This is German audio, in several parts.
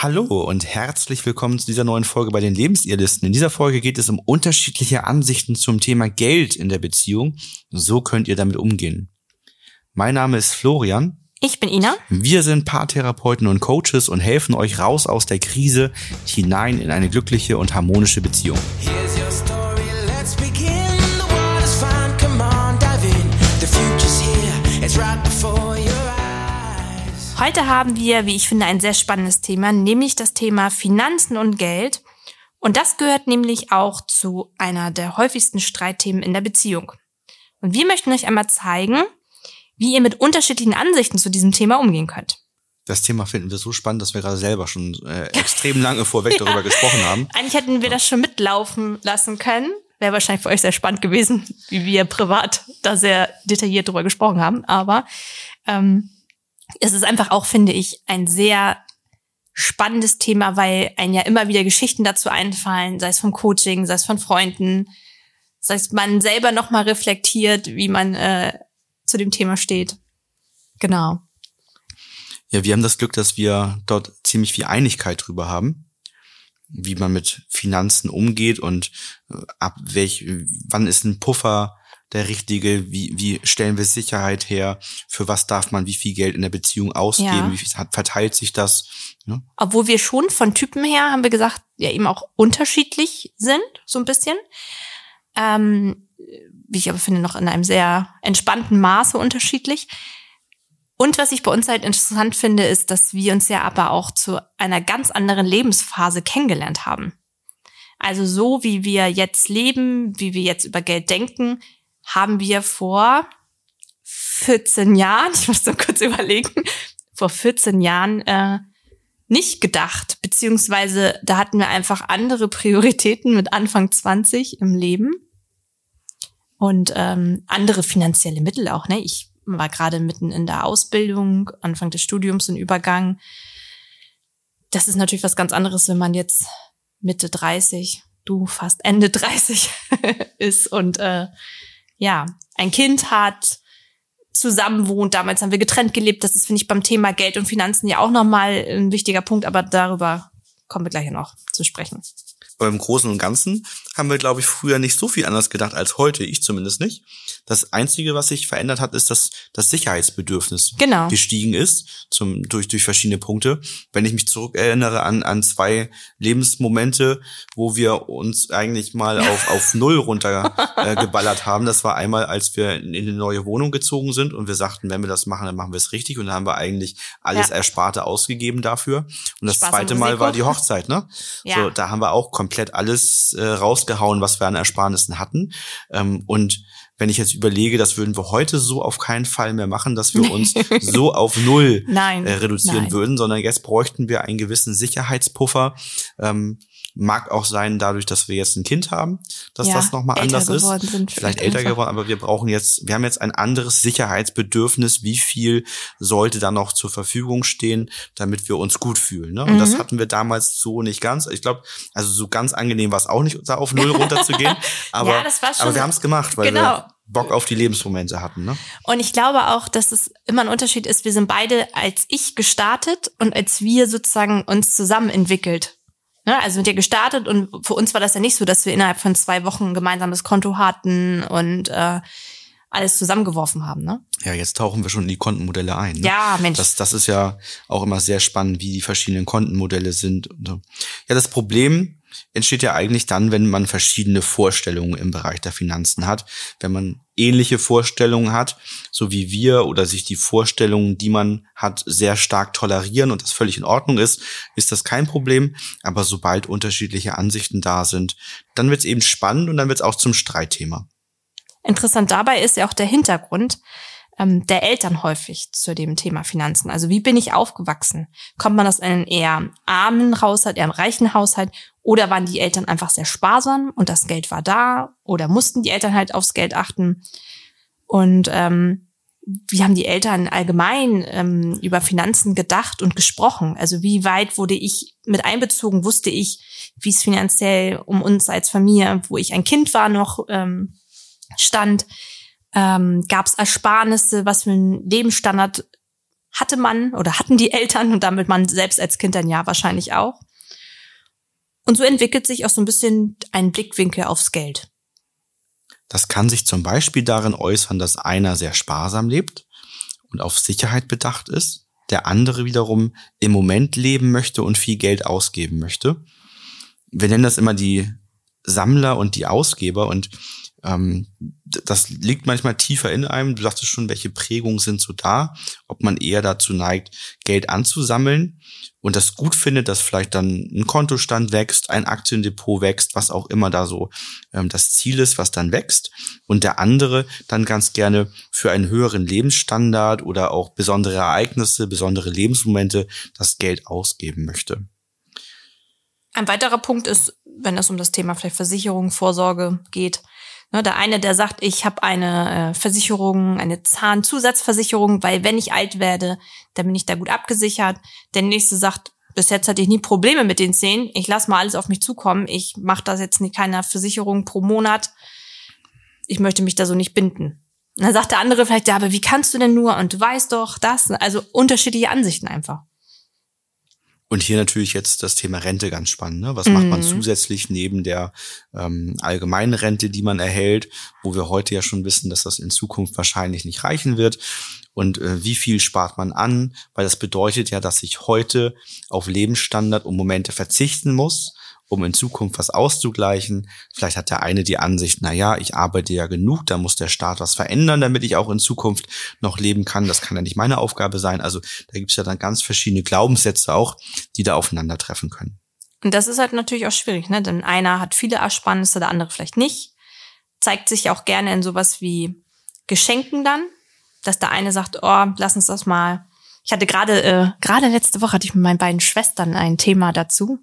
Hallo und herzlich willkommen zu dieser neuen Folge bei den Lebensirrlisten. In dieser Folge geht es um unterschiedliche Ansichten zum Thema Geld in der Beziehung. So könnt ihr damit umgehen. Mein Name ist Florian. Ich bin Ina. Wir sind Paartherapeuten und Coaches und helfen euch raus aus der Krise hinein in eine glückliche und harmonische Beziehung. Here's Heute haben wir, wie ich finde, ein sehr spannendes Thema, nämlich das Thema Finanzen und Geld. Und das gehört nämlich auch zu einer der häufigsten Streitthemen in der Beziehung. Und wir möchten euch einmal zeigen, wie ihr mit unterschiedlichen Ansichten zu diesem Thema umgehen könnt. Das Thema finden wir so spannend, dass wir gerade selber schon äh, extrem lange vorweg ja. darüber gesprochen haben. Eigentlich hätten wir das schon mitlaufen lassen können. Wäre wahrscheinlich für euch sehr spannend gewesen, wie wir privat da sehr detailliert drüber gesprochen haben. Aber ähm, es ist einfach auch, finde ich, ein sehr spannendes Thema, weil ein ja immer wieder Geschichten dazu einfallen, sei es vom Coaching, sei es von Freunden, sei es man selber nochmal reflektiert, wie man äh, zu dem Thema steht. Genau. Ja, wir haben das Glück, dass wir dort ziemlich viel Einigkeit drüber haben, wie man mit Finanzen umgeht und äh, ab welch, wann ist ein Puffer der richtige? Wie, wie stellen wir Sicherheit her? Für was darf man wie viel Geld in der Beziehung ausgeben? Ja. Wie viel verteilt sich das? Ja. Obwohl wir schon von Typen her, haben wir gesagt, ja eben auch unterschiedlich sind, so ein bisschen. Ähm, wie ich aber finde, noch in einem sehr entspannten Maße unterschiedlich. Und was ich bei uns halt interessant finde, ist, dass wir uns ja aber auch zu einer ganz anderen Lebensphase kennengelernt haben. Also so wie wir jetzt leben, wie wir jetzt über Geld denken, haben wir vor 14 Jahren, ich muss so kurz überlegen, vor 14 Jahren äh, nicht gedacht, beziehungsweise da hatten wir einfach andere Prioritäten mit Anfang 20 im Leben und ähm, andere finanzielle Mittel auch. Ne? Ich war gerade mitten in der Ausbildung, Anfang des Studiums und Übergang. Das ist natürlich was ganz anderes, wenn man jetzt Mitte 30, du fast Ende 30 ist und äh, ja, ein Kind hat, zusammen wohnt. Damals haben wir getrennt gelebt. Das ist, finde ich, beim Thema Geld und Finanzen ja auch nochmal ein wichtiger Punkt, aber darüber kommen wir gleich noch zu sprechen. Aber im Großen und Ganzen haben wir, glaube ich, früher nicht so viel anders gedacht als heute, ich zumindest nicht. Das Einzige, was sich verändert hat, ist, dass das Sicherheitsbedürfnis genau. gestiegen ist zum, durch, durch verschiedene Punkte. Wenn ich mich zurückerinnere an, an zwei Lebensmomente, wo wir uns eigentlich mal auf, auf Null runter äh, haben. Das war einmal, als wir in eine neue Wohnung gezogen sind und wir sagten, wenn wir das machen, dann machen wir es richtig. Und dann haben wir eigentlich alles ja. Ersparte ausgegeben dafür. Und das Spaß zweite Mal war die Hochzeit, ne? Ja. So, da haben wir auch komplett alles äh, rausgehauen, was wir an Ersparnissen hatten. Ähm, und wenn ich jetzt überlege, das würden wir heute so auf keinen Fall mehr machen, dass wir uns so auf Null nein, äh, reduzieren nein. würden, sondern jetzt bräuchten wir einen gewissen Sicherheitspuffer. Ähm, Mag auch sein, dadurch, dass wir jetzt ein Kind haben, dass ja, das nochmal anders ist. Vielleicht älter einfach. geworden, aber wir brauchen jetzt, wir haben jetzt ein anderes Sicherheitsbedürfnis. Wie viel sollte da noch zur Verfügung stehen, damit wir uns gut fühlen? Ne? Und mhm. das hatten wir damals so nicht ganz. Ich glaube, also so ganz angenehm war es auch nicht, da auf Null runterzugehen. Aber, ja, das war schon, aber wir haben es gemacht, weil genau. wir Bock auf die Lebensmomente hatten. Ne? Und ich glaube auch, dass es immer ein Unterschied ist. Wir sind beide als ich gestartet und als wir sozusagen uns zusammen entwickelt Ne? Also mit dir gestartet und für uns war das ja nicht so, dass wir innerhalb von zwei Wochen ein gemeinsames Konto hatten und äh, alles zusammengeworfen haben. Ne? Ja, jetzt tauchen wir schon in die Kontenmodelle ein. Ne? Ja, Mensch. Das, das ist ja auch immer sehr spannend, wie die verschiedenen Kontenmodelle sind. Ja, das Problem entsteht ja eigentlich dann, wenn man verschiedene Vorstellungen im Bereich der Finanzen hat. Wenn man ähnliche Vorstellungen hat, so wie wir, oder sich die Vorstellungen, die man hat, sehr stark tolerieren und das völlig in Ordnung ist, ist das kein Problem. Aber sobald unterschiedliche Ansichten da sind, dann wird es eben spannend und dann wird es auch zum Streitthema. Interessant dabei ist ja auch der Hintergrund, ähm, der Eltern häufig zu dem Thema Finanzen. Also wie bin ich aufgewachsen? Kommt man aus einem eher armen Haushalt, eher einem reichen Haushalt? Oder waren die Eltern einfach sehr sparsam und das Geld war da? Oder mussten die Eltern halt aufs Geld achten? Und ähm, wie haben die Eltern allgemein ähm, über Finanzen gedacht und gesprochen? Also wie weit wurde ich mit einbezogen? Wusste ich, wie es finanziell um uns als Familie, wo ich ein Kind war, noch ähm, stand? ähm, gab es Ersparnisse, was für einen Lebensstandard hatte man oder hatten die Eltern und damit man selbst als Kind dann ja wahrscheinlich auch. Und so entwickelt sich auch so ein bisschen ein Blickwinkel aufs Geld. Das kann sich zum Beispiel darin äußern, dass einer sehr sparsam lebt und auf Sicherheit bedacht ist, der andere wiederum im Moment leben möchte und viel Geld ausgeben möchte. Wir nennen das immer die Sammler und die Ausgeber und ähm, das liegt manchmal tiefer in einem. Du sagtest schon, welche Prägungen sind so da, ob man eher dazu neigt, Geld anzusammeln und das gut findet, dass vielleicht dann ein Kontostand wächst, ein Aktiendepot wächst, was auch immer da so ähm, das Ziel ist, was dann wächst. Und der andere dann ganz gerne für einen höheren Lebensstandard oder auch besondere Ereignisse, besondere Lebensmomente das Geld ausgeben möchte. Ein weiterer Punkt ist, wenn es um das Thema vielleicht Versicherung, Vorsorge geht, Ne, der eine, der sagt, ich habe eine äh, Versicherung, eine Zahnzusatzversicherung, weil wenn ich alt werde, dann bin ich da gut abgesichert. Der nächste sagt, bis jetzt hatte ich nie Probleme mit den Zähnen. Ich lasse mal alles auf mich zukommen. Ich mache das jetzt nicht keiner Versicherung pro Monat. Ich möchte mich da so nicht binden. Und dann sagt der andere vielleicht, ja, aber wie kannst du denn nur? Und du weißt doch das. Also unterschiedliche Ansichten einfach. Und hier natürlich jetzt das Thema Rente ganz spannend. Ne? Was mhm. macht man mhm. zusätzlich neben der ähm, allgemeinen Rente, die man erhält, wo wir heute ja schon wissen, dass das in Zukunft wahrscheinlich nicht reichen wird. Und äh, wie viel spart man an? Weil das bedeutet ja, dass ich heute auf Lebensstandard und Momente verzichten muss, um in Zukunft was auszugleichen. Vielleicht hat der eine die Ansicht, na ja, ich arbeite ja genug, da muss der Staat was verändern, damit ich auch in Zukunft noch leben kann. Das kann ja nicht meine Aufgabe sein. Also da gibt es ja dann ganz verschiedene Glaubenssätze auch, die da aufeinandertreffen können. Und das ist halt natürlich auch schwierig, ne? Denn einer hat viele Ersparnisse, der andere vielleicht nicht. Zeigt sich auch gerne in sowas wie Geschenken dann, dass der eine sagt, oh, lass uns das mal. Ich hatte gerade äh, gerade letzte Woche hatte ich mit meinen beiden Schwestern ein Thema dazu.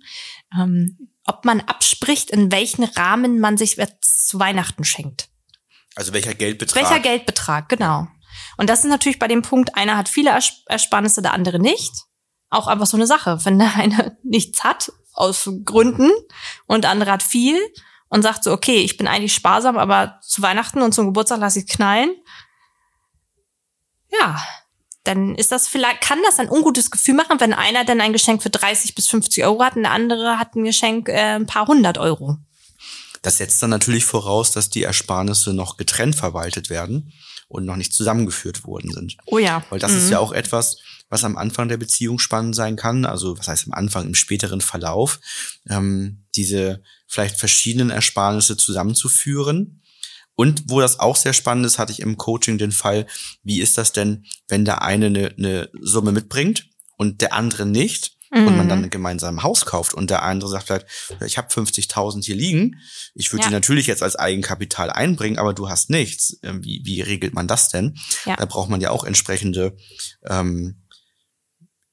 Ähm, ob man abspricht, in welchen Rahmen man sich zu Weihnachten schenkt. Also welcher Geldbetrag? Welcher Geldbetrag, genau. Und das ist natürlich bei dem Punkt, einer hat viele Ersparnisse, der andere nicht. Auch einfach so eine Sache. Wenn der eine nichts hat, aus Gründen, und der andere hat viel und sagt so, okay, ich bin eigentlich sparsam, aber zu Weihnachten und zum Geburtstag lasse ich knallen. Ja, dann ist das vielleicht, kann das ein ungutes Gefühl machen, wenn einer dann ein Geschenk für 30 bis 50 Euro hat und der andere hat ein Geschenk äh, ein paar hundert Euro. Das setzt dann natürlich voraus, dass die Ersparnisse noch getrennt verwaltet werden und noch nicht zusammengeführt worden sind. Oh ja. Weil das mhm. ist ja auch etwas, was am Anfang der Beziehung spannend sein kann. Also was heißt am Anfang, im späteren Verlauf, ähm, diese vielleicht verschiedenen Ersparnisse zusammenzuführen und wo das auch sehr spannend ist, hatte ich im Coaching den Fall, wie ist das denn, wenn der eine eine, eine Summe mitbringt und der andere nicht mhm. und man dann gemeinsam ein Haus kauft und der andere sagt vielleicht, ich habe 50.000 hier liegen, ich würde ja. die natürlich jetzt als Eigenkapital einbringen, aber du hast nichts. Ähm, wie, wie regelt man das denn? Ja. Da braucht man ja auch entsprechende ähm,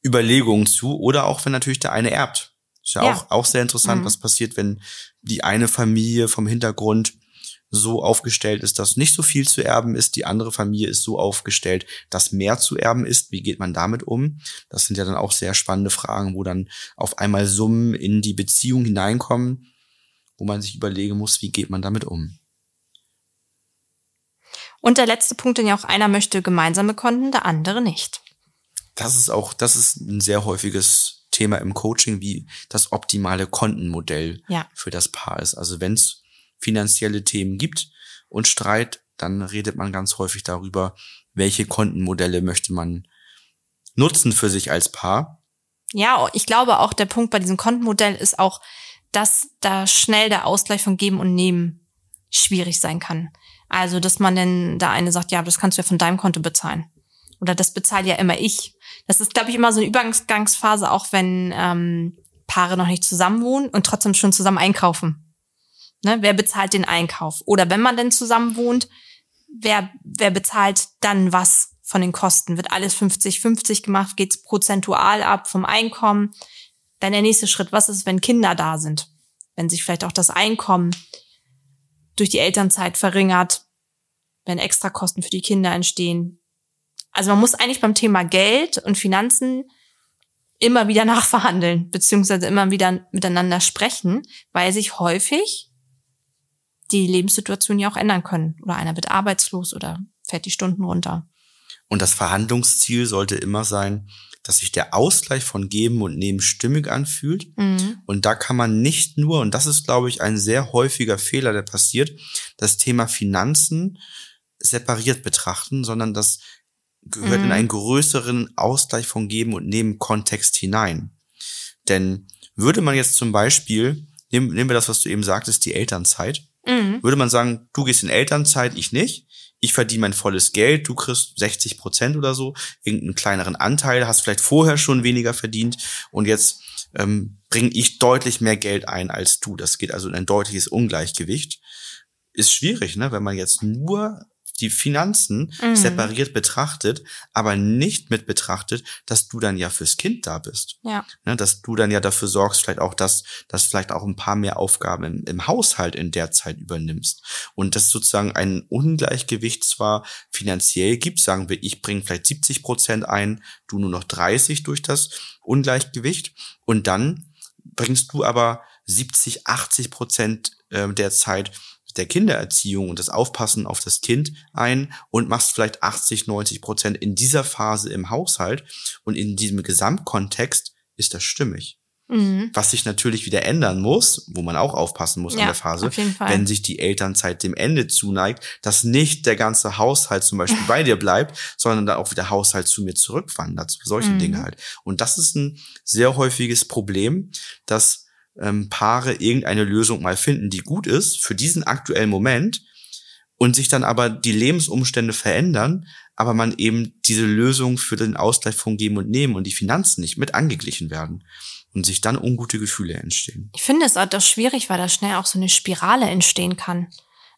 Überlegungen zu oder auch wenn natürlich der eine erbt. Ist ja, ja. Auch, auch sehr interessant, mhm. was passiert, wenn die eine Familie vom Hintergrund so aufgestellt ist, dass nicht so viel zu erben ist. Die andere Familie ist so aufgestellt, dass mehr zu erben ist. Wie geht man damit um? Das sind ja dann auch sehr spannende Fragen, wo dann auf einmal Summen in die Beziehung hineinkommen, wo man sich überlegen muss, wie geht man damit um? Und der letzte Punkt, den ja auch einer möchte gemeinsame Konten, der andere nicht. Das ist auch, das ist ein sehr häufiges Thema im Coaching, wie das optimale Kontenmodell ja. für das Paar ist. Also wenn es finanzielle Themen gibt und Streit, dann redet man ganz häufig darüber, welche Kontenmodelle möchte man nutzen für sich als Paar. Ja, ich glaube auch, der Punkt bei diesem Kontenmodell ist auch, dass da schnell der Ausgleich von Geben und Nehmen schwierig sein kann. Also, dass man denn da eine sagt, ja, das kannst du ja von deinem Konto bezahlen. Oder das bezahle ja immer ich. Das ist, glaube ich, immer so eine Übergangsphase, auch wenn ähm, Paare noch nicht zusammen wohnen und trotzdem schon zusammen einkaufen. Ne? Wer bezahlt den Einkauf? Oder wenn man denn zusammen wohnt, wer, wer bezahlt dann was von den Kosten? Wird alles 50-50 gemacht? Geht's prozentual ab vom Einkommen? Dann der nächste Schritt, was ist, wenn Kinder da sind? Wenn sich vielleicht auch das Einkommen durch die Elternzeit verringert, wenn Extrakosten für die Kinder entstehen. Also man muss eigentlich beim Thema Geld und Finanzen immer wieder nachverhandeln, beziehungsweise immer wieder miteinander sprechen, weil sich häufig die Lebenssituation ja auch ändern können. Oder einer wird arbeitslos oder fährt die Stunden runter. Und das Verhandlungsziel sollte immer sein, dass sich der Ausgleich von Geben und Nehmen stimmig anfühlt. Mhm. Und da kann man nicht nur, und das ist, glaube ich, ein sehr häufiger Fehler, der passiert, das Thema Finanzen separiert betrachten, sondern das gehört mhm. in einen größeren Ausgleich von Geben und Nehmen Kontext hinein. Denn würde man jetzt zum Beispiel, nehmen, nehmen wir das, was du eben sagtest, die Elternzeit, mhm. würde man sagen, du gehst in Elternzeit, ich nicht, ich verdiene mein volles Geld, du kriegst 60 Prozent oder so, irgendeinen kleineren Anteil, hast vielleicht vorher schon weniger verdient und jetzt ähm, bringe ich deutlich mehr Geld ein als du. Das geht also in ein deutliches Ungleichgewicht. Ist schwierig, ne? wenn man jetzt nur die Finanzen mhm. separiert betrachtet, aber nicht mit betrachtet, dass du dann ja fürs Kind da bist. Ja. Ne, dass du dann ja dafür sorgst, vielleicht auch, dass, dass vielleicht auch ein paar mehr Aufgaben im, im Haushalt in der Zeit übernimmst. Und das sozusagen ein Ungleichgewicht zwar finanziell gibt, sagen wir, ich bringe vielleicht 70 Prozent ein, du nur noch 30 durch das Ungleichgewicht. Und dann bringst du aber 70, 80 Prozent äh, der Zeit der Kindererziehung und das Aufpassen auf das Kind ein und machst vielleicht 80, 90 Prozent in dieser Phase im Haushalt und in diesem Gesamtkontext ist das stimmig. Mhm. Was sich natürlich wieder ändern muss, wo man auch aufpassen muss ja, an der Phase, wenn sich die Elternzeit dem Ende zuneigt, dass nicht der ganze Haushalt zum Beispiel bei dir bleibt, sondern dann auch wieder Haushalt zu mir zurückwandert, solche mhm. Dinge halt. Und das ist ein sehr häufiges Problem, dass ähm, Paare irgendeine Lösung mal finden, die gut ist für diesen aktuellen Moment und sich dann aber die Lebensumstände verändern, aber man eben diese Lösung für den Ausgleich von Geben und Nehmen und die Finanzen nicht mit angeglichen werden und sich dann ungute Gefühle entstehen. Ich finde es auch das schwierig, weil da schnell auch so eine Spirale entstehen kann.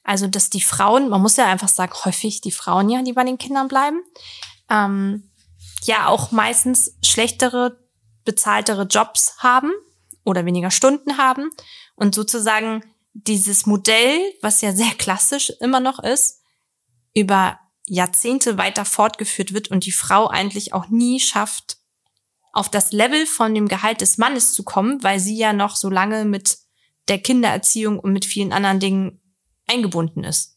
Also, dass die Frauen, man muss ja einfach sagen, häufig die Frauen ja, die bei den Kindern bleiben, ähm, ja auch meistens schlechtere, bezahltere Jobs haben, oder weniger Stunden haben und sozusagen dieses Modell, was ja sehr klassisch immer noch ist, über Jahrzehnte weiter fortgeführt wird und die Frau eigentlich auch nie schafft, auf das Level von dem Gehalt des Mannes zu kommen, weil sie ja noch so lange mit der Kindererziehung und mit vielen anderen Dingen eingebunden ist.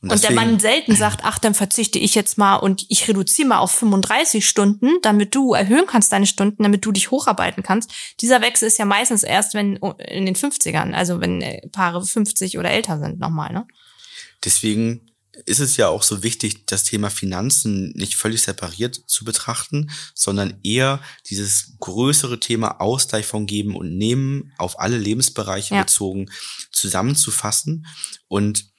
Und, und der Mann selten sagt, ach, dann verzichte ich jetzt mal und ich reduziere mal auf 35 Stunden, damit du erhöhen kannst deine Stunden, damit du dich hocharbeiten kannst. Dieser Wechsel ist ja meistens erst, wenn in den 50ern, also wenn äh, Paare 50 oder älter sind, nochmal, ne? Deswegen ist es ja auch so wichtig, das Thema Finanzen nicht völlig separiert zu betrachten, sondern eher dieses größere Thema Ausgleich von Geben und Nehmen auf alle Lebensbereiche ja. bezogen zusammenzufassen und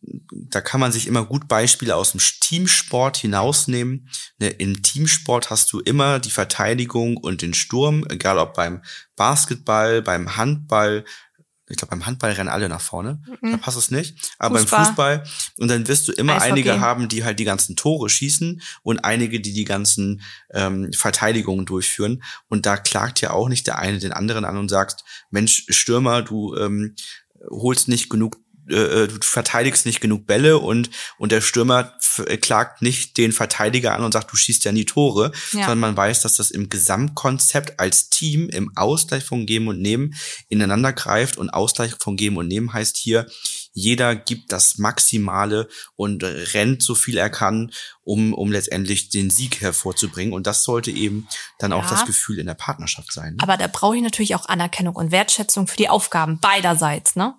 da kann man sich immer gut Beispiele aus dem Teamsport hinausnehmen. Ne, Im Teamsport hast du immer die Verteidigung und den Sturm, egal ob beim Basketball, beim Handball. Ich glaube, beim Handball rennen alle nach vorne. Mhm. Da passt es nicht. Aber Fußball. beim Fußball. Und dann wirst du immer Eishockey. einige haben, die halt die ganzen Tore schießen und einige, die die ganzen ähm, Verteidigungen durchführen. Und da klagt ja auch nicht der eine den anderen an und sagt, Mensch, Stürmer, du ähm, holst nicht genug äh, du verteidigst nicht genug Bälle und, und der Stürmer äh, klagt nicht den Verteidiger an und sagt, du schießt ja nie Tore, ja. sondern man weiß, dass das im Gesamtkonzept als Team im Ausgleich von Geben und Nehmen ineinander greift und Ausgleich von Geben und Nehmen heißt hier, jeder gibt das Maximale und rennt so viel er kann, um, um letztendlich den Sieg hervorzubringen. Und das sollte eben dann auch ja. das Gefühl in der Partnerschaft sein. Ne? Aber da brauche ich natürlich auch Anerkennung und Wertschätzung für die Aufgaben beiderseits, ne?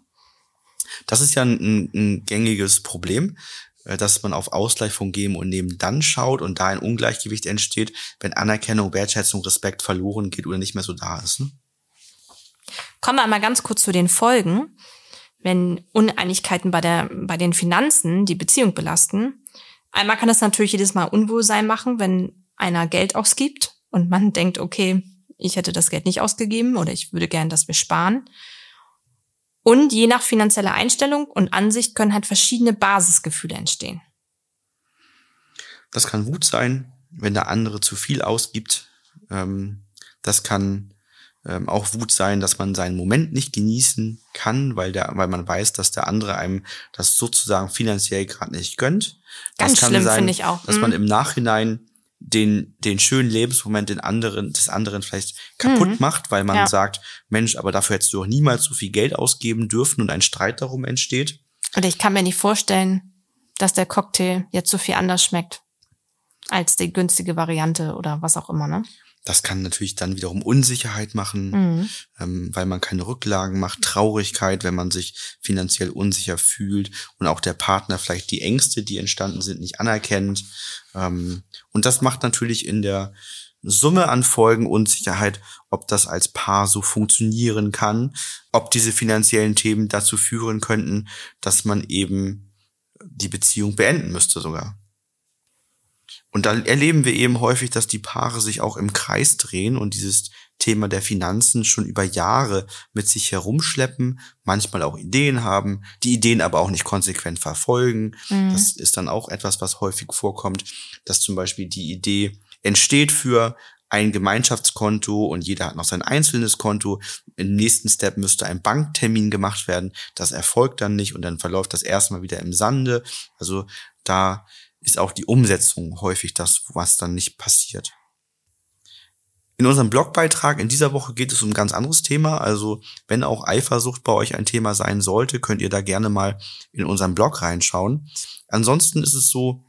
Das ist ja ein, ein gängiges Problem, äh, dass man auf Ausgleich von Geben und Nehmen dann schaut und da ein Ungleichgewicht entsteht, wenn Anerkennung, Wertschätzung, Respekt verloren geht oder nicht mehr so da ist. Ne? Kommen wir einmal ganz kurz zu den Folgen. Wenn Uneinigkeiten bei, der, bei den Finanzen die Beziehung belasten, einmal kann das natürlich jedes Mal Unwohlsein machen, wenn einer Geld ausgibt und man denkt, okay, ich hätte das Geld nicht ausgegeben oder ich würde gern, dass wir sparen. Und je nach finanzieller Einstellung und Ansicht können halt verschiedene Basisgefühle entstehen. Das kann Wut sein, wenn der andere zu viel ausgibt. Ähm, das kann ähm, auch Wut sein, dass man seinen Moment nicht genießen kann, weil der, weil man weiß, dass der andere einem das sozusagen finanziell gerade nicht gönnt. Ganz das kann schlimm finde ich auch. Dass mhm. man im Nachhinein den, den schönen Lebensmoment den anderen, des anderen vielleicht kaputt mhm. macht, weil man ja. sagt, Mensch, aber dafür hättest du auch niemals so viel Geld ausgeben dürfen und ein Streit darum entsteht. Und ich kann mir nicht vorstellen, dass der Cocktail jetzt so viel anders schmeckt als die günstige Variante oder was auch immer, ne? Das kann natürlich dann wiederum Unsicherheit machen, mhm. ähm, weil man keine Rücklagen macht, Traurigkeit, wenn man sich finanziell unsicher fühlt und auch der Partner vielleicht die Ängste, die entstanden sind, nicht anerkennt. Ähm, und das macht natürlich in der Summe an Folgen Unsicherheit, ob das als Paar so funktionieren kann, ob diese finanziellen Themen dazu führen könnten, dass man eben die Beziehung beenden müsste sogar. Und da erleben wir eben häufig, dass die Paare sich auch im Kreis drehen und dieses Thema der Finanzen schon über Jahre mit sich herumschleppen, manchmal auch Ideen haben, die Ideen aber auch nicht konsequent verfolgen. Mhm. Das ist dann auch etwas, was häufig vorkommt, dass zum Beispiel die Idee entsteht für ein Gemeinschaftskonto und jeder hat noch sein einzelnes Konto. Im nächsten Step müsste ein Banktermin gemacht werden. Das erfolgt dann nicht und dann verläuft das erstmal wieder im Sande. Also da ist auch die Umsetzung häufig das, was dann nicht passiert. In unserem Blogbeitrag in dieser Woche geht es um ein ganz anderes Thema. Also wenn auch Eifersucht bei euch ein Thema sein sollte, könnt ihr da gerne mal in unseren Blog reinschauen. Ansonsten ist es so,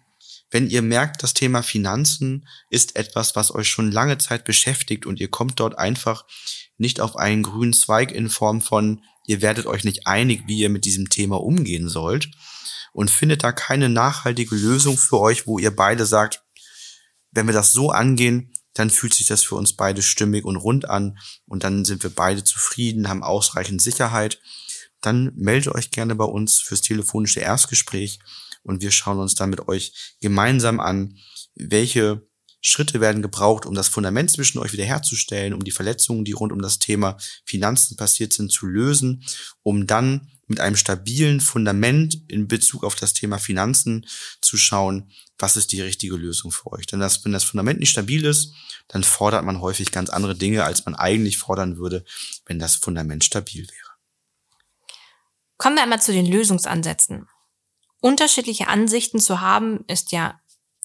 wenn ihr merkt, das Thema Finanzen ist etwas, was euch schon lange Zeit beschäftigt und ihr kommt dort einfach nicht auf einen grünen Zweig in Form von, ihr werdet euch nicht einig, wie ihr mit diesem Thema umgehen sollt, und findet da keine nachhaltige Lösung für euch, wo ihr beide sagt, wenn wir das so angehen, dann fühlt sich das für uns beide stimmig und rund an und dann sind wir beide zufrieden, haben ausreichend Sicherheit. Dann meldet euch gerne bei uns fürs telefonische Erstgespräch und wir schauen uns dann mit euch gemeinsam an, welche Schritte werden gebraucht, um das Fundament zwischen euch wiederherzustellen, um die Verletzungen, die rund um das Thema Finanzen passiert sind, zu lösen, um dann mit einem stabilen Fundament in Bezug auf das Thema Finanzen zu schauen, was ist die richtige Lösung für euch. Denn das, wenn das Fundament nicht stabil ist, dann fordert man häufig ganz andere Dinge, als man eigentlich fordern würde, wenn das Fundament stabil wäre. Kommen wir einmal zu den Lösungsansätzen. Unterschiedliche Ansichten zu haben, ist ja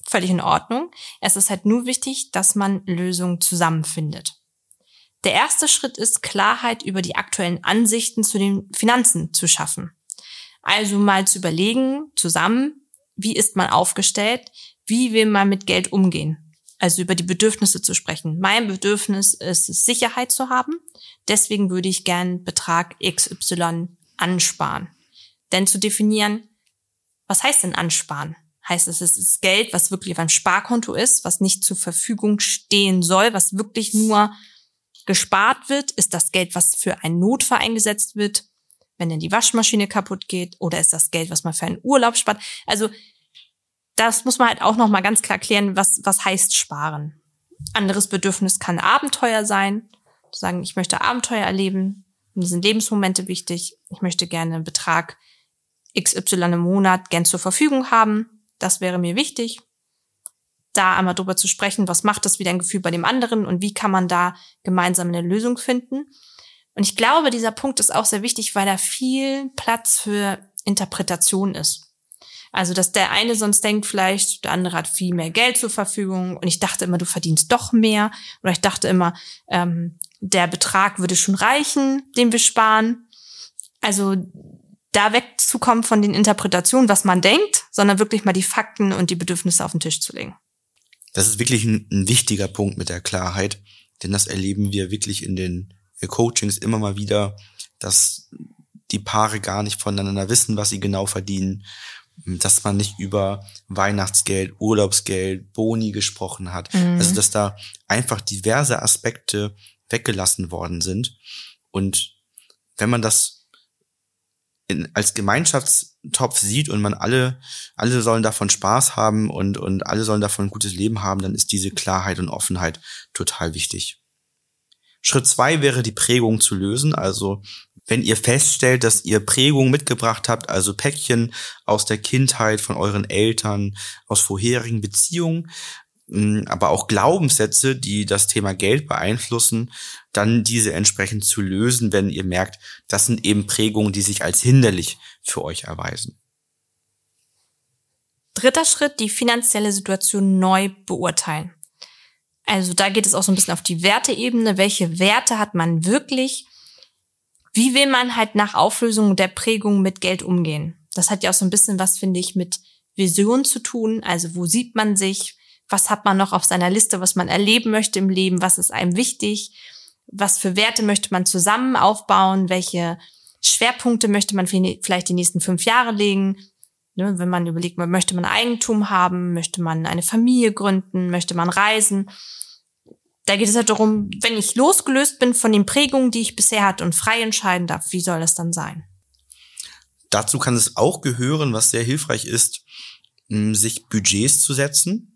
völlig in Ordnung. Es ist halt nur wichtig, dass man Lösungen zusammenfindet. Der erste Schritt ist, Klarheit über die aktuellen Ansichten zu den Finanzen zu schaffen. Also mal zu überlegen, zusammen, wie ist man aufgestellt, wie will man mit Geld umgehen. Also über die Bedürfnisse zu sprechen. Mein Bedürfnis ist es, Sicherheit zu haben. Deswegen würde ich gern Betrag XY ansparen. Denn zu definieren, was heißt denn ansparen? Heißt es, es ist Geld, was wirklich auf einem Sparkonto ist, was nicht zur Verfügung stehen soll, was wirklich nur gespart wird? Ist das Geld, was für einen Notfall eingesetzt wird, wenn denn die Waschmaschine kaputt geht? Oder ist das Geld, was man für einen Urlaub spart? Also das muss man halt auch noch mal ganz klar klären, was, was heißt sparen. Anderes Bedürfnis kann Abenteuer sein. Zu sagen, ich möchte Abenteuer erleben. Mir sind Lebensmomente wichtig. Ich möchte gerne einen Betrag XY im Monat gern zur Verfügung haben. Das wäre mir wichtig. Da einmal drüber zu sprechen, was macht das wieder ein Gefühl bei dem anderen und wie kann man da gemeinsam eine Lösung finden. Und ich glaube, dieser Punkt ist auch sehr wichtig, weil da viel Platz für Interpretation ist. Also, dass der eine sonst denkt vielleicht, der andere hat viel mehr Geld zur Verfügung und ich dachte immer, du verdienst doch mehr. Oder ich dachte immer, ähm, der Betrag würde schon reichen, den wir sparen. Also da wegzukommen von den Interpretationen, was man denkt, sondern wirklich mal die Fakten und die Bedürfnisse auf den Tisch zu legen. Das ist wirklich ein, ein wichtiger Punkt mit der Klarheit, denn das erleben wir wirklich in den Coachings immer mal wieder, dass die Paare gar nicht voneinander wissen, was sie genau verdienen, dass man nicht über Weihnachtsgeld, Urlaubsgeld, Boni gesprochen hat. Mhm. Also dass da einfach diverse Aspekte weggelassen worden sind. Und wenn man das in, als Gemeinschaftstopf sieht und man alle, alle sollen davon Spaß haben und, und alle sollen davon ein gutes Leben haben, dann ist diese Klarheit und Offenheit total wichtig. Schritt zwei wäre die Prägung zu lösen. Also wenn ihr feststellt, dass ihr Prägung mitgebracht habt, also Päckchen aus der Kindheit von euren Eltern, aus vorherigen Beziehungen, aber auch Glaubenssätze, die das Thema Geld beeinflussen, dann diese entsprechend zu lösen, wenn ihr merkt, das sind eben Prägungen, die sich als hinderlich für euch erweisen. Dritter Schritt, die finanzielle Situation neu beurteilen. Also da geht es auch so ein bisschen auf die Werteebene. Welche Werte hat man wirklich? Wie will man halt nach Auflösung der Prägung mit Geld umgehen? Das hat ja auch so ein bisschen was, finde ich, mit Vision zu tun. Also wo sieht man sich? Was hat man noch auf seiner Liste, was man erleben möchte im Leben? Was ist einem wichtig? Was für Werte möchte man zusammen aufbauen? Welche Schwerpunkte möchte man vielleicht die nächsten fünf Jahre legen? Ne, wenn man überlegt, möchte man Eigentum haben, möchte man eine Familie gründen, möchte man reisen. Da geht es halt darum, wenn ich losgelöst bin von den Prägungen, die ich bisher hatte und frei entscheiden darf, wie soll das dann sein? Dazu kann es auch gehören, was sehr hilfreich ist, sich Budgets zu setzen.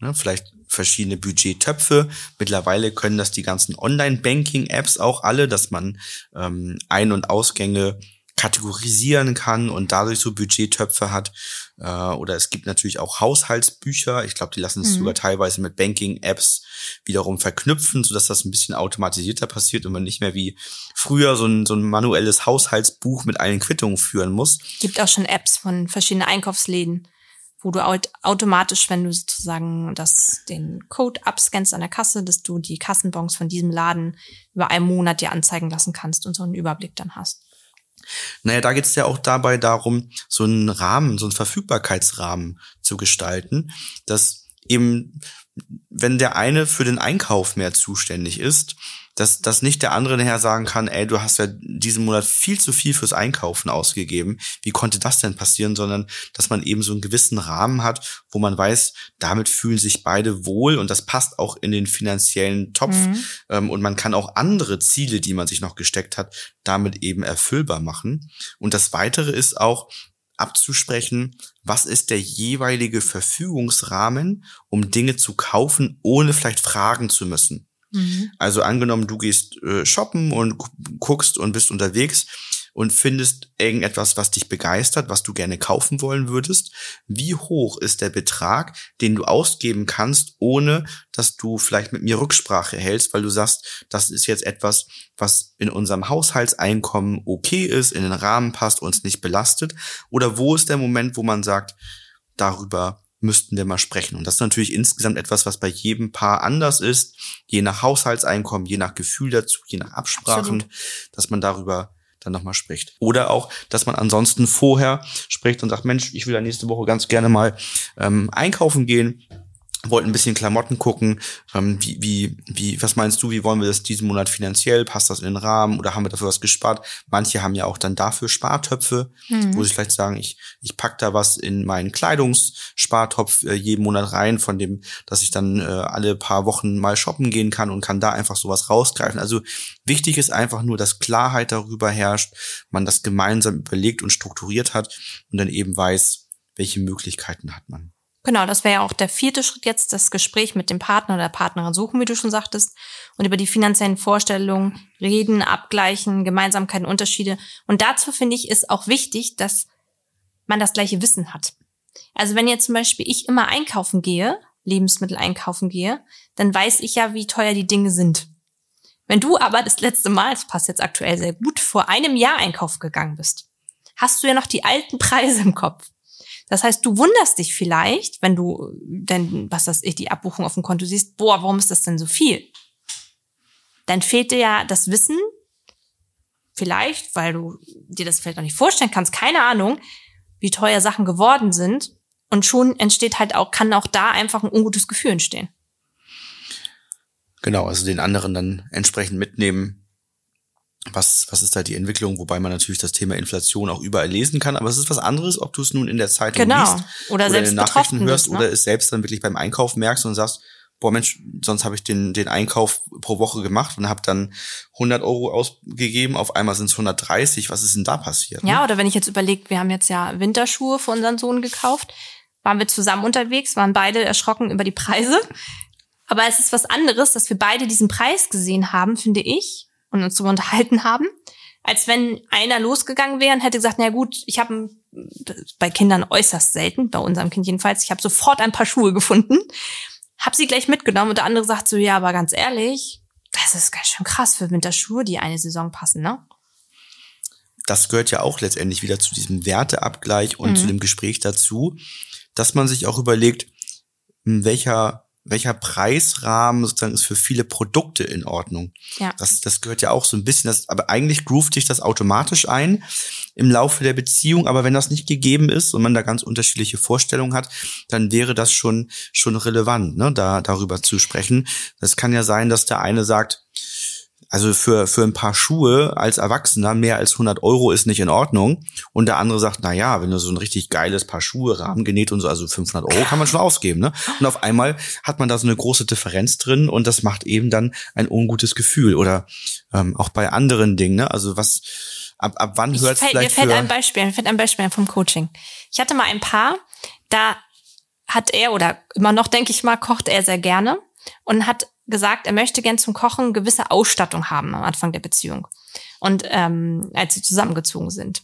Ne, vielleicht verschiedene Budgettöpfe. Mittlerweile können das die ganzen Online-Banking-Apps auch alle, dass man ähm, Ein- und Ausgänge kategorisieren kann und dadurch so Budgettöpfe hat. Äh, oder es gibt natürlich auch Haushaltsbücher. Ich glaube, die lassen es mhm. sogar teilweise mit Banking-Apps wiederum verknüpfen, sodass das ein bisschen automatisierter passiert und man nicht mehr wie früher so ein, so ein manuelles Haushaltsbuch mit allen Quittungen führen muss. Gibt auch schon Apps von verschiedenen Einkaufsläden wo du automatisch, wenn du sozusagen das, den Code abscannst an der Kasse, dass du die Kassenbons von diesem Laden über einen Monat dir anzeigen lassen kannst und so einen Überblick dann hast. Naja, da geht es ja auch dabei darum, so einen Rahmen, so einen Verfügbarkeitsrahmen zu gestalten, dass eben, wenn der eine für den Einkauf mehr zuständig ist, dass, dass nicht der andere nachher sagen kann, ey, du hast ja diesen Monat viel zu viel fürs Einkaufen ausgegeben. Wie konnte das denn passieren? Sondern, dass man eben so einen gewissen Rahmen hat, wo man weiß, damit fühlen sich beide wohl und das passt auch in den finanziellen Topf. Mhm. Ähm, und man kann auch andere Ziele, die man sich noch gesteckt hat, damit eben erfüllbar machen. Und das weitere ist auch, abzusprechen, was ist der jeweilige Verfügungsrahmen, um Dinge zu kaufen, ohne vielleicht fragen zu müssen. Mhm. Also angenommen, du gehst äh, shoppen und guckst und bist unterwegs und findest irgendetwas, was dich begeistert, was du gerne kaufen wollen würdest. Wie hoch ist der Betrag, den du ausgeben kannst, ohne dass du vielleicht mit mir Rücksprache hältst, weil du sagst, das ist jetzt etwas, was in unserem Haushaltseinkommen okay ist, in den Rahmen passt, uns nicht belastet? Oder wo ist der Moment, wo man sagt, darüber müssten wir mal sprechen. Und das ist natürlich insgesamt etwas, was bei jedem Paar anders ist, je nach Haushaltseinkommen, je nach Gefühl dazu, je nach Absprachen, Absolut. dass man darüber dann nochmal spricht. Oder auch, dass man ansonsten vorher spricht und sagt, Mensch, ich will ja nächste Woche ganz gerne mal ähm, einkaufen gehen wollten ein bisschen Klamotten gucken. Ähm, wie, wie, wie, was meinst du, wie wollen wir das diesen Monat finanziell? Passt das in den Rahmen oder haben wir dafür was gespart? Manche haben ja auch dann dafür Spartöpfe, mhm. wo sie vielleicht sagen, ich, ich pack da was in meinen Kleidungsspartopf äh, jeden Monat rein, von dem, dass ich dann äh, alle paar Wochen mal shoppen gehen kann und kann da einfach sowas rausgreifen. Also wichtig ist einfach nur, dass Klarheit darüber herrscht, man das gemeinsam überlegt und strukturiert hat und dann eben weiß, welche Möglichkeiten hat man. Genau, das wäre ja auch der vierte Schritt jetzt, das Gespräch mit dem Partner oder der Partnerin suchen, wie du schon sagtest, und über die finanziellen Vorstellungen reden, abgleichen, Gemeinsamkeiten, Unterschiede. Und dazu finde ich, ist auch wichtig, dass man das gleiche Wissen hat. Also wenn jetzt zum Beispiel ich immer einkaufen gehe, Lebensmittel einkaufen gehe, dann weiß ich ja, wie teuer die Dinge sind. Wenn du aber das letzte Mal, das passt jetzt aktuell sehr gut, vor einem Jahr einkaufen gegangen bist, hast du ja noch die alten Preise im Kopf. Das heißt, du wunderst dich vielleicht, wenn du denn, was das ich, die Abbuchung auf dem Konto siehst, boah, warum ist das denn so viel? Dann fehlt dir ja das Wissen, vielleicht, weil du dir das vielleicht noch nicht vorstellen kannst, keine Ahnung, wie teuer Sachen geworden sind. Und schon entsteht halt auch, kann auch da einfach ein ungutes Gefühl entstehen. Genau, also den anderen dann entsprechend mitnehmen, was, was ist da die Entwicklung, wobei man natürlich das Thema Inflation auch überall lesen kann, aber es ist was anderes, ob du es nun in der Zeitung genau. liest oder, oder selbst in den Nachrichten hörst bist, ne? oder es selbst dann wirklich beim Einkauf merkst und sagst, boah Mensch, sonst habe ich den, den Einkauf pro Woche gemacht und habe dann 100 Euro ausgegeben, auf einmal sind es 130, was ist denn da passiert? Ja, ne? oder wenn ich jetzt überlege, wir haben jetzt ja Winterschuhe für unseren Sohn gekauft, waren wir zusammen unterwegs, waren beide erschrocken über die Preise, aber es ist was anderes, dass wir beide diesen Preis gesehen haben, finde ich, und uns darüber unterhalten haben, als wenn einer losgegangen wäre und hätte gesagt, na gut, ich habe bei Kindern äußerst selten, bei unserem Kind jedenfalls, ich habe sofort ein paar Schuhe gefunden, habe sie gleich mitgenommen und der andere sagt so, ja, aber ganz ehrlich, das ist ganz schön krass für Winterschuhe, die eine Saison passen, ne? Das gehört ja auch letztendlich wieder zu diesem Werteabgleich und mhm. zu dem Gespräch dazu, dass man sich auch überlegt, in welcher welcher Preisrahmen sozusagen ist für viele Produkte in Ordnung. Ja. Das, das gehört ja auch so ein bisschen, das, aber eigentlich groovt sich das automatisch ein im Laufe der Beziehung. Aber wenn das nicht gegeben ist und man da ganz unterschiedliche Vorstellungen hat, dann wäre das schon, schon relevant, ne, da, darüber zu sprechen. Das kann ja sein, dass der eine sagt, also für, für ein paar Schuhe als Erwachsener mehr als 100 Euro ist nicht in Ordnung. Und der andere sagt, na ja, wenn du so ein richtig geiles Paar Schuhe, Rahmen genäht und so, also 500 Euro kann man schon ausgeben, ne? Und auf einmal hat man da so eine große Differenz drin und das macht eben dann ein ungutes Gefühl. Oder ähm, auch bei anderen Dingen, ne? Also was, ab, ab wann hört es vielleicht Mir fällt ein Beispiel, mir fällt ein Beispiel vom Coaching. Ich hatte mal ein Paar, da hat er oder immer noch, denke ich mal, kocht er sehr gerne und hat gesagt, er möchte gern zum Kochen gewisse Ausstattung haben am Anfang der Beziehung. Und ähm, als sie zusammengezogen sind.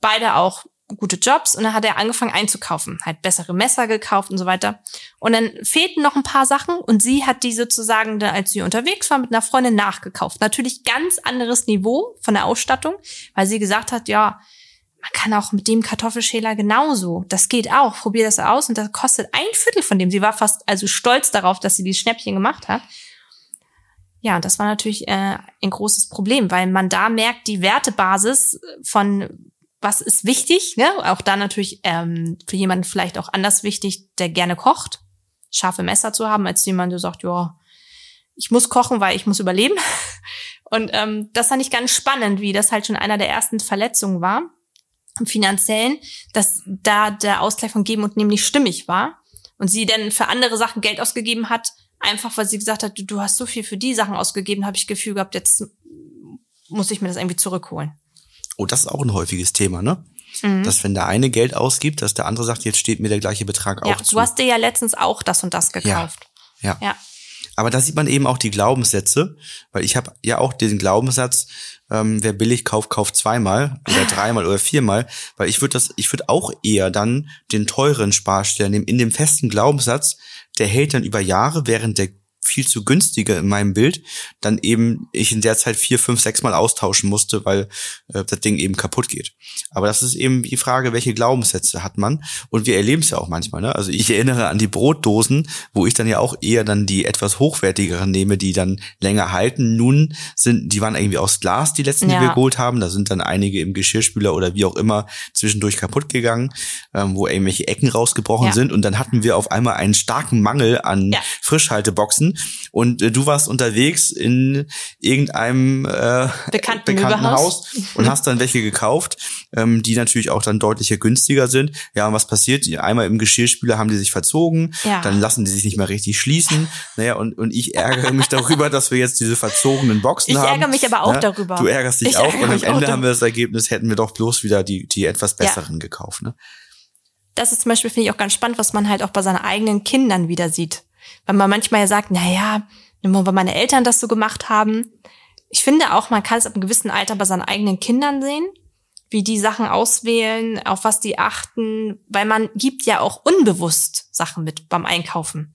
Beide auch gute Jobs und dann hat er angefangen einzukaufen, halt bessere Messer gekauft und so weiter. Und dann fehlten noch ein paar Sachen und sie hat die sozusagen, als sie unterwegs war, mit einer Freundin nachgekauft. Natürlich ganz anderes Niveau von der Ausstattung, weil sie gesagt hat, ja, man kann auch mit dem Kartoffelschäler genauso. Das geht auch. Probier das aus und das kostet ein Viertel von dem. Sie war fast also stolz darauf, dass sie dieses Schnäppchen gemacht hat. Ja, das war natürlich äh, ein großes Problem, weil man da merkt, die Wertebasis von was ist wichtig, ne? Auch da natürlich ähm, für jemanden vielleicht auch anders wichtig, der gerne kocht, scharfe Messer zu haben, als jemand, der sagt, ja, ich muss kochen, weil ich muss überleben. Und ähm, das fand ich ganz spannend, wie das halt schon einer der ersten Verletzungen war im finanziellen, dass da der Ausgleich von Geben und Nehmen nicht stimmig war und sie dann für andere Sachen Geld ausgegeben hat, einfach weil sie gesagt hat, du, du hast so viel für die Sachen ausgegeben, habe ich Gefühl gehabt, jetzt muss ich mir das irgendwie zurückholen. oh, das ist auch ein häufiges Thema, ne? Mhm. Dass wenn der eine Geld ausgibt, dass der andere sagt, jetzt steht mir der gleiche Betrag Ja, auch zu. du hast dir ja letztens auch das und das gekauft. ja. Ja. Aber da sieht man eben auch die Glaubenssätze, weil ich habe ja auch diesen Glaubenssatz, ähm, wer billig kauft, kauft zweimal oder dreimal oder viermal, weil ich würde das, ich würde auch eher dann den teuren Sparstellen nehmen, in dem festen Glaubenssatz, der hält dann über Jahre, während der viel zu günstige in meinem Bild, dann eben ich in der Zeit vier, fünf, sechs Mal austauschen musste, weil äh, das Ding eben kaputt geht. Aber das ist eben die Frage, welche Glaubenssätze hat man? Und wir erleben es ja auch manchmal. Ne? Also ich erinnere an die Brotdosen, wo ich dann ja auch eher dann die etwas hochwertigeren nehme, die dann länger halten. Nun sind, die waren irgendwie aus Glas, die letzten, die Ja. wir geholt haben. Da sind dann einige im Geschirrspüler oder wie auch immer zwischendurch kaputt gegangen, ähm, wo irgendwelche Ecken rausgebrochen Ja. sind. Und dann hatten wir auf einmal einen starken Mangel an Ja. Frischhalteboxen. Und äh, du warst unterwegs in irgendeinem äh, Bekannten bekannten. Haus und hast dann welche gekauft, ähm, die natürlich auch dann deutlicher günstiger sind. Ja, und was passiert? Einmal im Geschirrspüler haben die sich verzogen, Ja. dann lassen die sich nicht mehr richtig schließen. Naja, und, und ich ärgere mich darüber, dass wir jetzt diese verzogenen Boxen Ich haben. ärgere mich aber auch Ne? darüber. Du ärgerst dich Ich auch und am Ende haben wir das Ergebnis, hätten wir doch bloß wieder die, die etwas besseren gekauft. Ne? das ist zum Beispiel, finde ich auch ganz spannend, was man halt auch bei seinen eigenen Kindern wieder sieht. Weil man manchmal ja sagt, na ja, weil meine Eltern das so gemacht haben. Ich finde auch, man kann es ab einem gewissen Alter bei seinen eigenen Kindern sehen, wie die Sachen auswählen, auf was die achten, weil man gibt ja auch unbewusst Sachen mit beim Einkaufen.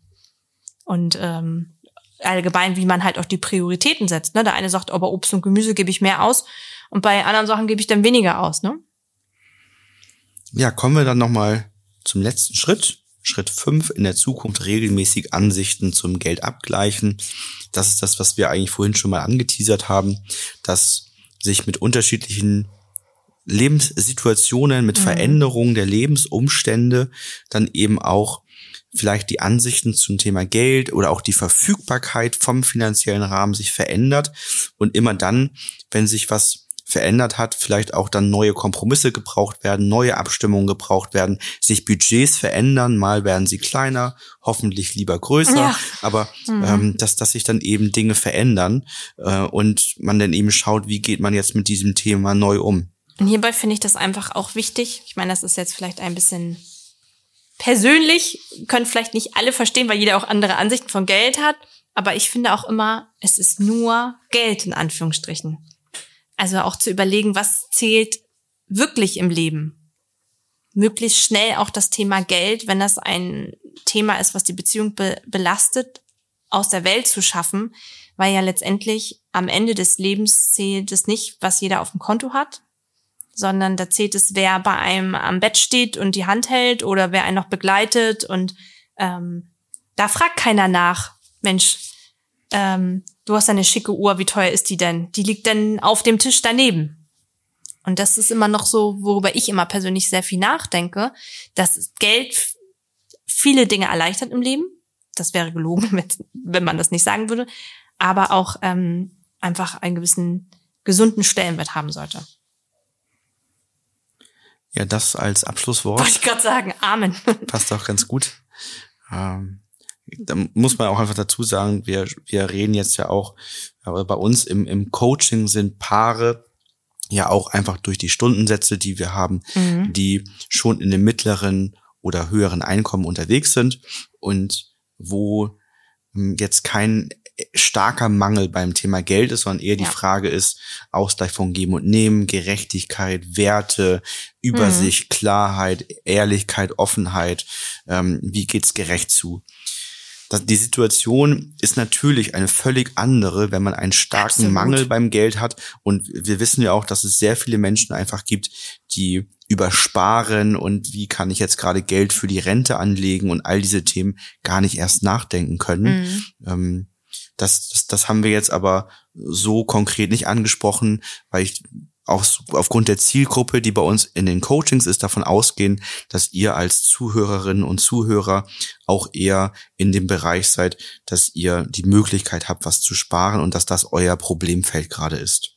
Und ähm, allgemein, wie man halt auch die Prioritäten setzt. Ne? Der eine sagt, bei Obst und Gemüse gebe ich mehr aus und bei anderen Sachen gebe ich dann weniger aus. Ne? Ja, kommen wir dann nochmal zum letzten Schritt. Schritt fünf in der Zukunft regelmäßig Ansichten zum Geld abgleichen. Das ist das, was wir eigentlich vorhin schon mal angeteasert haben, dass sich mit unterschiedlichen Lebenssituationen, mit Mhm. Veränderungen der Lebensumstände dann eben auch vielleicht die Ansichten zum Thema Geld oder auch die Verfügbarkeit vom finanziellen Rahmen sich verändert und immer dann, wenn sich was verändert hat, vielleicht auch dann neue Kompromisse gebraucht werden, neue Abstimmungen gebraucht werden, sich Budgets verändern, mal werden sie kleiner, hoffentlich lieber größer, Ja. aber Mhm. ähm, dass, dass sich dann eben Dinge verändern äh, und man dann eben schaut, wie geht man jetzt mit diesem Thema neu um. Und hierbei finde ich das einfach auch wichtig. Ich meine, das ist jetzt vielleicht ein bisschen persönlich, können vielleicht nicht alle verstehen, weil jeder auch andere Ansichten von Geld hat. Aber ich finde auch immer, es ist nur Geld in Anführungsstrichen. Also auch zu überlegen, was zählt wirklich im Leben. Möglichst schnell auch das Thema Geld, wenn das ein Thema ist, was die Beziehung be belastet, aus der Welt zu schaffen, weil ja letztendlich am Ende des Lebens zählt es nicht, was jeder auf dem Konto hat, sondern da zählt es, wer bei einem am Bett steht und die Hand hält oder wer einen noch begleitet und ähm, Da fragt keiner nach, Mensch, ähm, du hast eine schicke Uhr, wie teuer ist die denn? Die liegt denn auf dem Tisch daneben. Und das ist immer noch so, worüber ich immer persönlich sehr viel nachdenke, dass Geld viele Dinge erleichtert im Leben. Das wäre gelogen, wenn man das nicht sagen würde. Aber auch ähm, einfach einen gewissen gesunden Stellenwert haben sollte. Ja, das als Abschlusswort. Wollte ich gerade sagen, Amen. Passt auch ganz gut. Ähm, da muss man auch einfach dazu sagen, wir, wir reden jetzt ja auch, aber bei uns im, im Coaching sind Paare ja auch einfach durch die Stundensätze, die wir haben, mhm. die schon in dem mittleren oder höheren Einkommen unterwegs sind und wo hm, jetzt kein starker Mangel beim Thema Geld ist, sondern eher die ja. Frage ist Ausgleich von Geben und Nehmen, Gerechtigkeit, Werte, Übersicht, mhm. Klarheit, Ehrlichkeit, Offenheit. Ähm, wie geht's gerecht zu? Die Situation ist natürlich eine völlig andere, wenn man einen starken Absolut. Mangel beim Geld hat. Und wir wissen ja auch, dass es sehr viele Menschen einfach gibt, die übersparen und wie kann ich jetzt gerade Geld für die Rente anlegen und all diese Themen gar nicht erst nachdenken können. Mhm. Ähm, das, das, das haben wir jetzt aber so konkret nicht angesprochen, weil ich aus, aufgrund der Zielgruppe, die bei uns in den Coachings ist, davon ausgehen, dass ihr als Zuhörerinnen und Zuhörer auch eher in dem Bereich seid, dass ihr die Möglichkeit habt, was zu sparen und dass das euer Problemfeld gerade ist.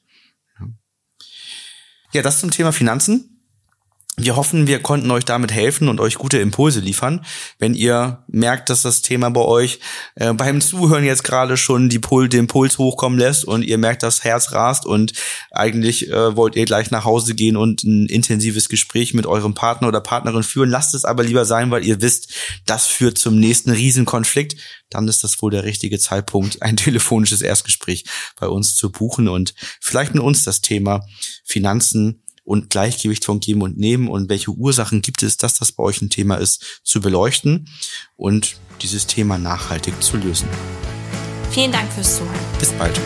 Ja, das zum Thema Finanzen. Wir hoffen, wir konnten euch damit helfen und euch gute Impulse liefern. Wenn ihr merkt, dass das Thema bei euch äh, beim Zuhören jetzt gerade schon die Pul den Puls hochkommen lässt und ihr merkt, das Herz rast und eigentlich äh, wollt ihr gleich nach Hause gehen und ein intensives Gespräch mit eurem Partner oder Partnerin führen, lasst es aber lieber sein, weil ihr wisst, das führt zum nächsten Riesenkonflikt. Dann ist das wohl der richtige Zeitpunkt, ein telefonisches Erstgespräch bei uns zu buchen und vielleicht mit uns das Thema Finanzen und Gleichgewicht von Geben und Nehmen und welche Ursachen gibt es, dass das bei euch ein Thema ist, zu beleuchten und dieses Thema nachhaltig zu lösen. Vielen Dank fürs Zuhören. Bis bald.